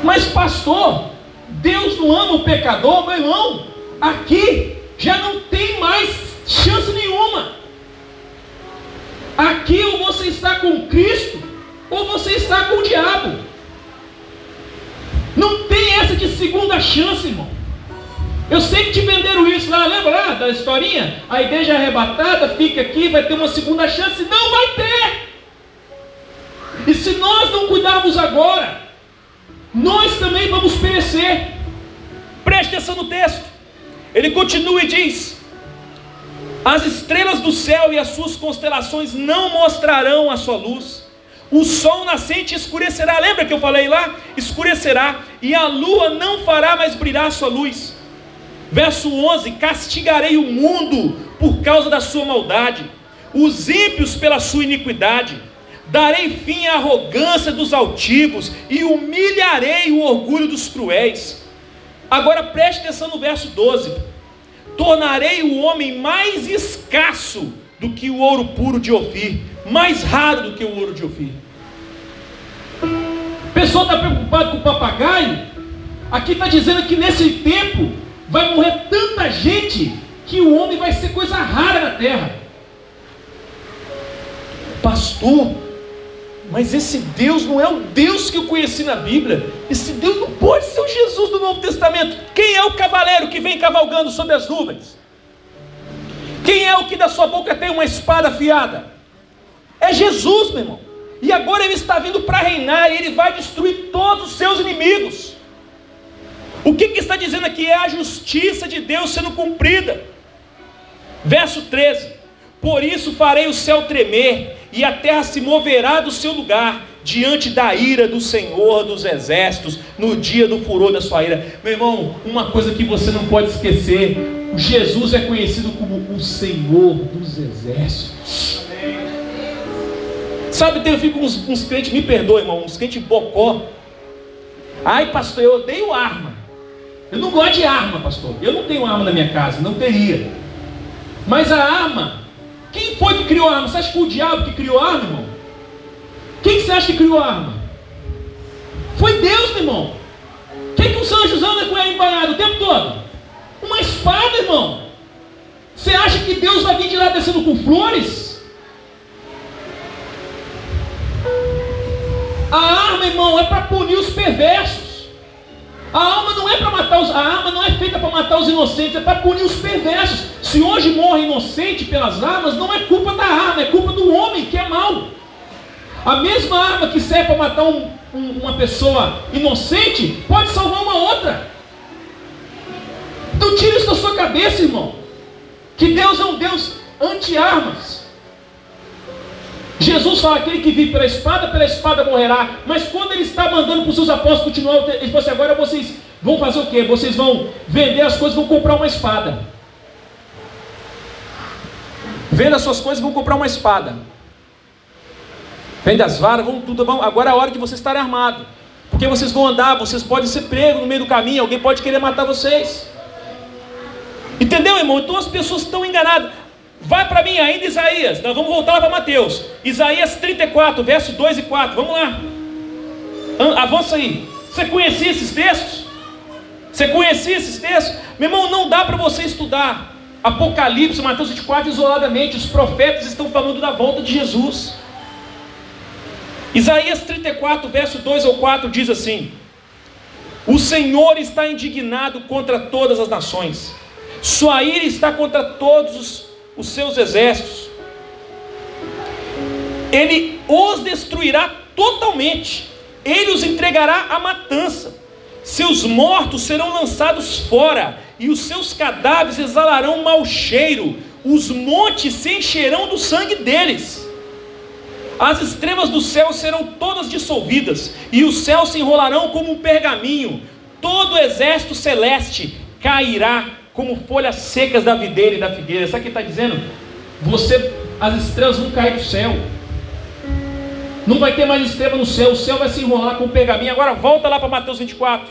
Mas, pastor, Deus não ama o pecador, meu irmão. Aqui já não tem mais chance nenhuma. Aqui ou você está com Cristo, ou você está com o diabo. Não tem essa de segunda chance, irmão. Eu sei que te venderam isso lá, lembra lá da historinha? A igreja é arrebatada, fica aqui, vai ter uma segunda chance. Não vai ter! E se nós não cuidarmos agora, nós também vamos perecer. Preste atenção no texto. Ele continua e diz: As estrelas do céu e as suas constelações não mostrarão a sua luz. O sol nascente escurecerá. Lembra que eu falei lá? Escurecerá. E a lua não fará mais brilhar a sua luz. Verso 11: Castigarei o mundo por causa da sua maldade, os ímpios pela sua iniquidade. Darei fim à arrogância dos altivos e humilharei o orgulho dos cruéis. Agora preste atenção no verso 12: Tornarei o homem mais escasso do que o ouro puro de Ofir, mais raro do que o ouro de Ofir. A pessoa está preocupada com o papagaio. Aqui está dizendo que nesse tempo vai morrer tanta gente que o homem vai ser coisa rara na terra. Pastor, mas esse Deus não é o Deus que eu conheci na Bíblia. Esse Deus não pode ser o Jesus do Novo Testamento. Quem é o cavaleiro que vem cavalgando sobre as nuvens? Quem é o que da sua boca tem uma espada afiada? É Jesus, meu irmão. E agora ele está vindo para reinar e ele vai destruir todos os seus inimigos. O que, que está dizendo aqui? É a justiça de Deus sendo cumprida. Verso 13: Por isso farei o céu tremer, e a terra se moverá do seu lugar, diante da ira do Senhor dos exércitos, no dia do furor da sua ira. Meu irmão, uma coisa que você não pode esquecer: Jesus é conhecido como o Senhor dos exércitos. Sabe, eu fico uns, uns crentes, me perdoe, irmão, uns crentes bocó. Ai, pastor, eu odeio arma. Eu não gosto de arma, pastor. Eu não tenho arma na minha casa, não teria. Mas a arma, quem foi que criou a arma? Você acha que foi o diabo que criou a arma, irmão? Quem você acha que criou a arma? Foi Deus, meu irmão. Quem que os anjos andam com ele embanhado o tempo todo? Uma espada, irmão. Você acha que Deus vai vir de lá descendo com flores? A arma, irmão, é para punir os perversos. A alma não é para matar os, a arma não é feita para matar os inocentes, é para punir os perversos. Se hoje morre inocente pelas armas, não é culpa da arma, é culpa do homem que é mau. A mesma arma que serve para matar um, um, uma pessoa inocente pode salvar uma outra. Então tira isso da sua cabeça, irmão. Que Deus é um Deus anti-armas. Jesus fala: aquele que vive pela espada, pela espada morrerá. Mas quando ele está mandando para os seus apóstolos continuar, ele falou assim: agora vocês vão fazer o quê? Vocês vão vender as coisas, vão comprar uma espada. Venda as suas coisas, vão comprar uma espada. Vende as varas, vão tudo. Vão, agora é a hora de vocês estarem armados. Porque vocês vão andar, vocês podem ser pregos no meio do caminho, alguém pode querer matar vocês. Entendeu, irmão? Então as pessoas estão enganadas. Vai para mim ainda Isaías. Nós vamos voltar para Mateus. Isaías 34, versos 2 e 4. Vamos lá. Avança aí. Você conhecia esses textos? Você conhecia esses textos? Meu irmão, não dá para você estudar Apocalipse, Mateus 24 isoladamente. Os profetas estão falando da volta de Jesus. Isaías 34, verso 2 ou 4 diz assim: O Senhor está indignado contra todas as nações, sua ira está contra todos os os seus exércitos, ele os destruirá totalmente, ele os entregará à matança, seus mortos serão lançados fora, e os seus cadáveres exalarão mau cheiro, os montes se encherão do sangue deles. As estrelas do céu serão todas dissolvidas, e os céus se enrolarão como um pergaminho, todo o exército celeste cairá como folhas secas da videira e da figueira. Sabe o que está dizendo? Você, as estrelas vão cair do céu. Não vai ter mais estrela no céu, o céu vai se enrolar com o pergaminho. Agora volta lá para Mateus 24.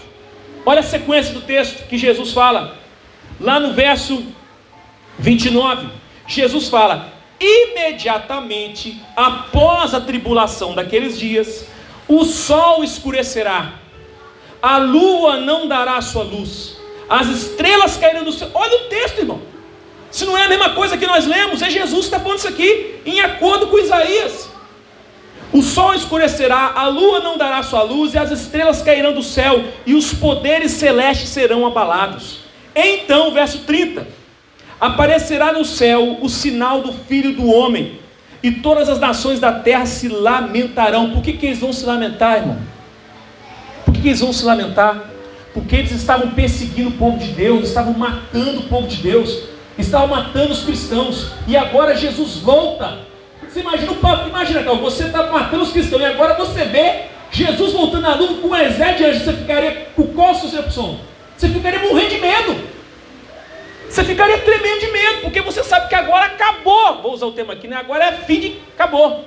Olha a sequência do texto que Jesus fala. Lá no verso 29. Jesus fala: imediatamente após a tribulação daqueles dias, o sol escurecerá, a lua não dará sua luz, as estrelas cairão do céu. Olha o texto, irmão. Se não é a mesma coisa que nós lemos, é Jesus que está falando isso aqui, em acordo com Isaías. O sol escurecerá, a lua não dará sua luz, e as estrelas cairão do céu, e os poderes celestes serão abalados. Então, verso 30: Aparecerá no céu o sinal do Filho do Homem, e todas as nações da terra se lamentarão. Por que, que eles vão se lamentar, irmão? Por que, que eles vão se lamentar? Porque eles estavam perseguindo o povo de Deus, estavam matando o povo de Deus, estavam matando os cristãos, e agora Jesus volta. Você imagina o papo, imagina, cara, você está matando os cristãos, e agora você vê Jesus voltando na nuvem com um exército de anjos, você ficaria com qual a? Você ficaria morrendo de medo. Você ficaria tremendo de medo, porque você sabe que agora acabou. Vou usar o tema aqui, né? Agora é fim de. Acabou.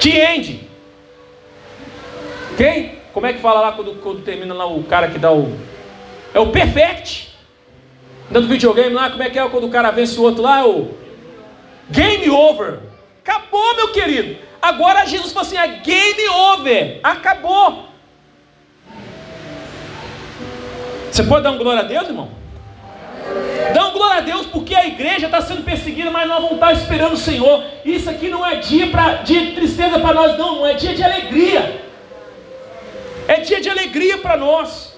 The end. Ok? Como é que fala lá quando, quando termina lá o cara que dá o. É o perfect. Dando videogame lá, como é que é quando o cara vence o outro lá? É o. Game over. Acabou, meu querido. Agora Jesus falou assim: é game over. Acabou. Você pode dar um glória a Deus, irmão? Dá um glória a Deus porque a igreja está sendo perseguida, mas nós vamos estar esperando o Senhor. Isso aqui não é dia pra, de tristeza para nós, não, não é dia de alegria. É dia de alegria para nós.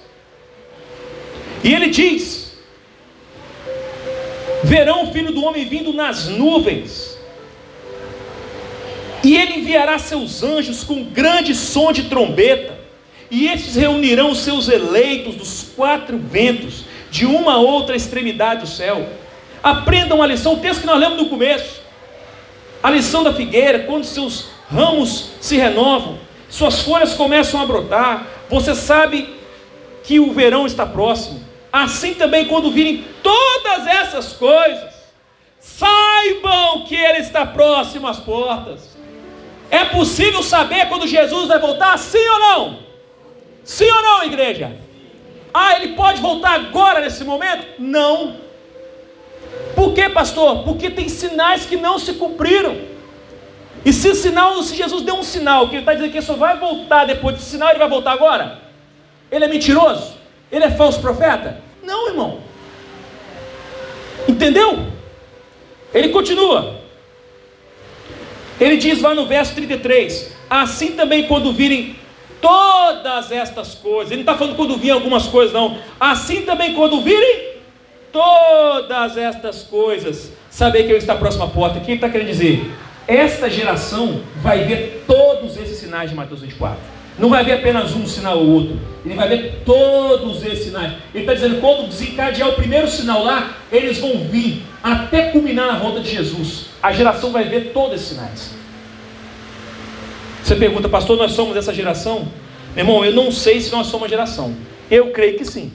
E ele diz: Verão o filho do homem vindo nas nuvens, e ele enviará seus anjos com grande som de trombeta e estes reunirão os seus eleitos dos quatro ventos, de uma a outra extremidade do céu. Aprendam a lição, o texto que nós lemos no começo. A lição da figueira, quando seus ramos se renovam, suas folhas começam a brotar, você sabe que o verão está próximo. Assim também, quando virem todas essas coisas, saibam que Ele está próximo às portas. É possível saber quando Jesus vai voltar? Sim ou não? Sim ou não, igreja? Ah, ele pode voltar agora nesse momento? Não. Por quê, pastor? Porque tem sinais que não se cumpriram. E se o sinal, se Jesus deu um sinal, que ele está dizendo que ele só vai voltar depois desse sinal, ele vai voltar agora? Ele é mentiroso? Ele é falso profeta? Não, irmão. Entendeu? Ele continua. Ele diz lá no verso 33: Assim também, quando virem todas estas coisas. Ele não está falando quando virem algumas coisas, não. Assim também quando virem todas estas coisas. Saber que ele está à porta. O que ele está querendo dizer? Esta geração vai ver todos esses sinais de Mateus 24. Não vai ver apenas um sinal ou outro. Ele vai ver todos esses sinais. Ele está dizendo: quando desencadear o primeiro sinal lá, eles vão vir até culminar na volta de Jesus. A geração vai ver todos esses sinais. Você pergunta, pastor, nós somos essa geração? Meu irmão, eu não sei se nós somos a geração. Eu creio que sim.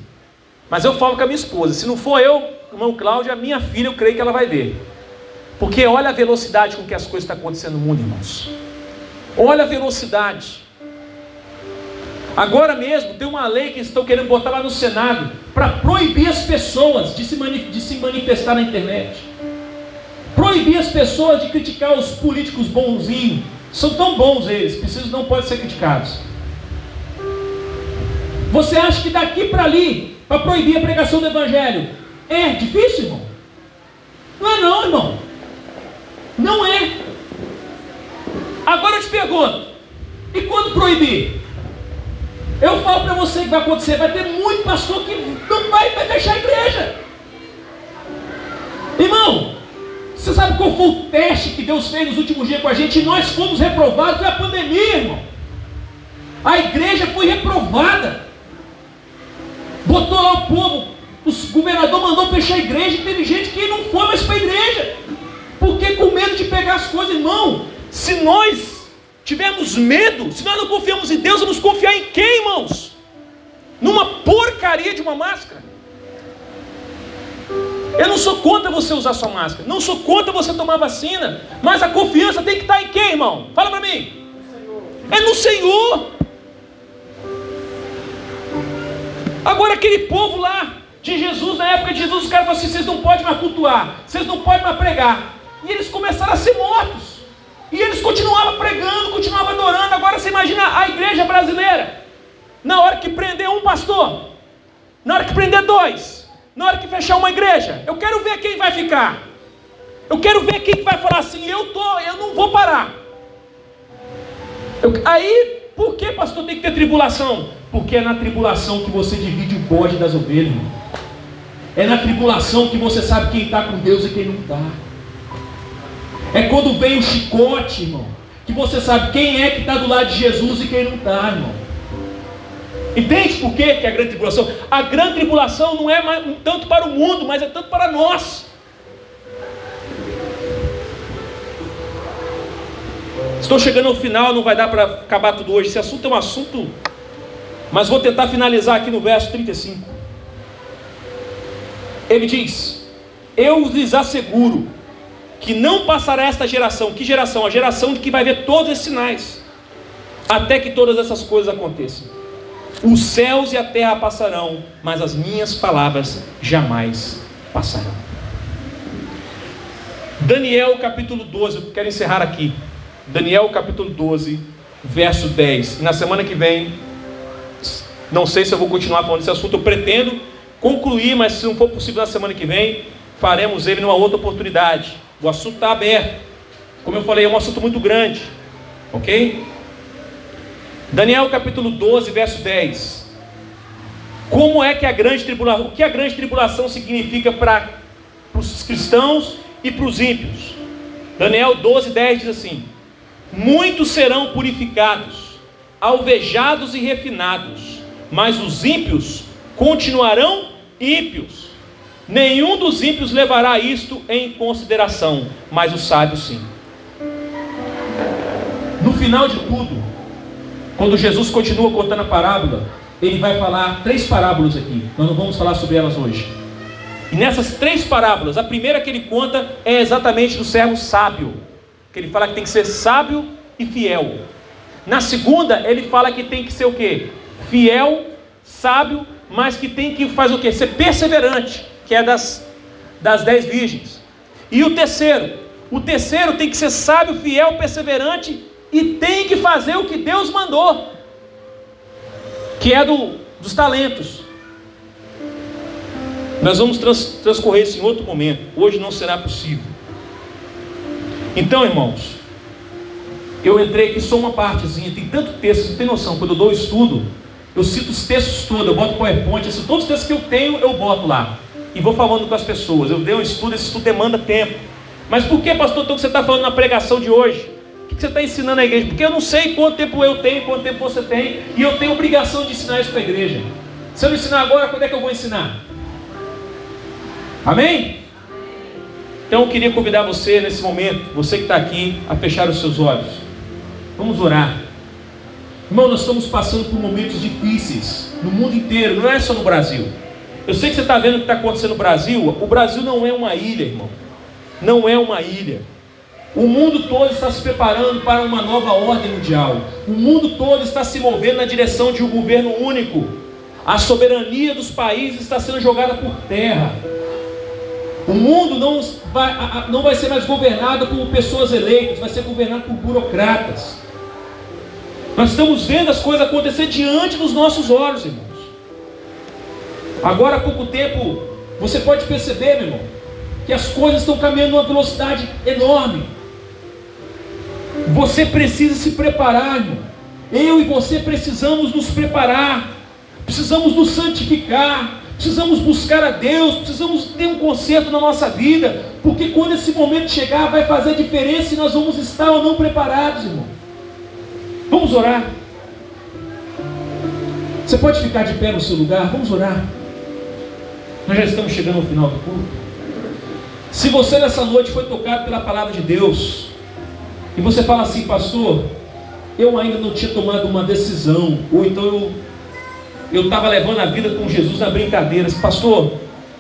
Mas eu falo com a minha esposa. Se não for eu, irmão Cláudio, a minha filha, eu creio que ela vai ver. Porque olha a velocidade com que as coisas estão acontecendo no mundo, irmãos. Olha a velocidade. Agora mesmo tem uma lei que estão querendo botar lá no Senado para proibir as pessoas de se, de se manifestar na internet. Proibir as pessoas de criticar os políticos bonzinhos são tão bons eles, precisos não podem ser criticados. Você acha que daqui para ali, para proibir a pregação do Evangelho, é difícil, irmão? Não é não, irmão. Não é. Agora eu te pergunto, e quando proibir? Eu falo para você que vai acontecer, vai ter muito pastor que não vai, vai fechar a igreja. Irmão, você sabe qual foi o teste que Deus fez nos últimos dias com a gente? E nós fomos reprovados, foi a pandemia, irmão. A igreja foi reprovada. Botou lá o povo, o governador mandou fechar a igreja teve gente que não foi mais para a igreja. Porque com medo de pegar as coisas, irmão. Se nós tivermos medo, se nós não confiamos em Deus, vamos confiar em quem, irmãos? Numa porcaria de uma máscara. Eu não sou contra você usar sua máscara, não sou contra você tomar vacina, mas a confiança tem que estar em quem, irmão? Fala para mim. É no Senhor. Agora aquele povo lá, de Jesus, na época de Jesus, os caras falaram assim: vocês não podem mais cultuar, vocês não podem mais pregar. E eles começaram a ser mortos. E eles continuavam pregando, continuavam adorando. Agora você imagina a igreja brasileira. Na hora que prender um pastor, na hora que prender dois, na hora que fechar uma igreja, eu quero ver quem vai ficar. Eu quero ver quem vai falar assim: eu tô, eu não vou parar. Eu, aí, por que pastor tem que ter tribulação? Porque é na tribulação que você divide o bode das ovelhas. É na tribulação que você sabe quem está com Deus e quem não está. É quando vem o chicote, irmão, que você sabe quem é que está do lado de Jesus e quem não está, irmão. Entende por quê que é a grande tribulação? A grande tribulação não é mais, tanto para o mundo, mas é tanto para nós. Estou chegando ao final, não vai dar para acabar tudo hoje. Esse assunto é um assunto, mas vou tentar finalizar aqui no verso 35. Ele diz: Eu lhes asseguro que não passará esta geração. Que geração? A geração que vai ver todos esses sinais, até que todas essas coisas aconteçam. Os céus e a terra passarão, mas as minhas palavras jamais passarão. Daniel capítulo 12, eu quero encerrar aqui. Daniel capítulo 12, verso 10. E na semana que vem, não sei se eu vou continuar falando desse assunto, eu pretendo concluir, mas se não for possível na semana que vem, faremos ele numa outra oportunidade. O assunto está aberto. Como eu falei, é um assunto muito grande. Ok? Daniel capítulo 12, verso 10. Como é que a grande tribulação, o que a grande tribulação significa para os cristãos e para os ímpios? Daniel 12, 10 diz assim: Muitos serão purificados, alvejados e refinados, mas os ímpios continuarão ímpios. Nenhum dos ímpios levará isto em consideração, mas os sábios sim. No final de tudo, quando Jesus continua contando a parábola, ele vai falar três parábolas aqui. Nós não vamos falar sobre elas hoje. E nessas três parábolas, a primeira que ele conta é exatamente do servo sábio, que ele fala que tem que ser sábio e fiel. Na segunda, ele fala que tem que ser o quê? Fiel, sábio, mas que tem que fazer o quê? Ser perseverante que é das, das dez virgens. E o terceiro, o terceiro tem que ser sábio, fiel, perseverante e tem que fazer o que Deus mandou, que é do, dos talentos. Nós vamos trans, transcorrer isso em outro momento, hoje não será possível. Então, irmãos, eu entrei aqui só uma partezinha, tem tanto texto, você tem noção, quando eu dou estudo, eu cito os textos todos, eu boto PowerPoint, todos os textos que eu tenho, eu boto lá e vou falando com as pessoas. Eu dei um estudo, esse estudo demanda tempo. Mas por que, pastor, que você está falando na pregação de hoje? O que você está ensinando a igreja? Porque eu não sei quanto tempo eu tenho, quanto tempo você tem, e eu tenho obrigação de ensinar isso para a igreja. Se eu não ensinar agora, quando é que eu vou ensinar? Amém? Então eu queria convidar você nesse momento, você que está aqui, a fechar os seus olhos. Vamos orar. Irmão, nós estamos passando por momentos difíceis no mundo inteiro, não é só no Brasil. Eu sei que você está vendo o que está acontecendo no Brasil. O Brasil não é uma ilha, irmão. Não é uma ilha. O mundo todo está se preparando para uma nova ordem mundial. O mundo todo está se movendo na direção de um governo único. A soberania dos países está sendo jogada por terra. O mundo não vai, não vai ser mais governado por pessoas eleitas, vai ser governado por burocratas. Nós estamos vendo as coisas acontecer diante dos nossos olhos, irmão. Agora há pouco tempo, você pode perceber, meu irmão, que as coisas estão caminhando numa velocidade enorme. Você precisa se preparar, irmão. Eu e você precisamos nos preparar, precisamos nos santificar, precisamos buscar a Deus, precisamos ter um conserto na nossa vida, porque quando esse momento chegar, vai fazer diferença se nós vamos estar ou não preparados, irmão. Vamos orar. Você pode ficar de pé no seu lugar? Vamos orar. Nós já estamos chegando ao final do culto. Se você nessa noite foi tocado pela palavra de Deus, e você fala assim, pastor, eu ainda não tinha tomado uma decisão, ou então eu eu estava levando a vida com Jesus na brincadeira, pastor,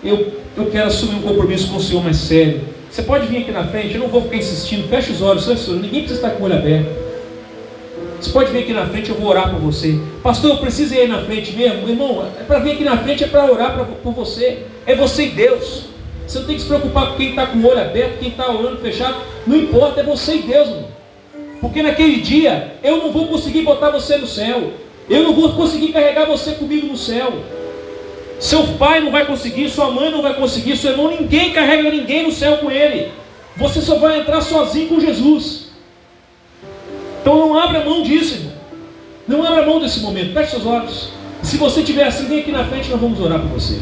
eu, eu quero assumir um compromisso com o Senhor mais sério. Você pode vir aqui na frente, eu não vou ficar insistindo, feche os olhos, senhor, ninguém precisa estar com o olho aberto. Você pode vir aqui na frente, eu vou orar por você. Pastor, eu preciso ir na frente mesmo? Irmão, é para vir aqui na frente, é para orar pra, por você. É você e Deus. Você não tem que se preocupar com quem está com o olho aberto, quem está olhando fechado. Não importa, é você e Deus, irmão. Porque naquele dia eu não vou conseguir botar você no céu. Eu não vou conseguir carregar você comigo no céu. Seu pai não vai conseguir, sua mãe não vai conseguir, seu irmão, ninguém carrega ninguém no céu com ele. Você só vai entrar sozinho com Jesus. Então não abra mão disso, irmão. Não abra mão desse momento. Feche seus olhos. Se você estiver assim, vem aqui na frente, nós vamos orar por você.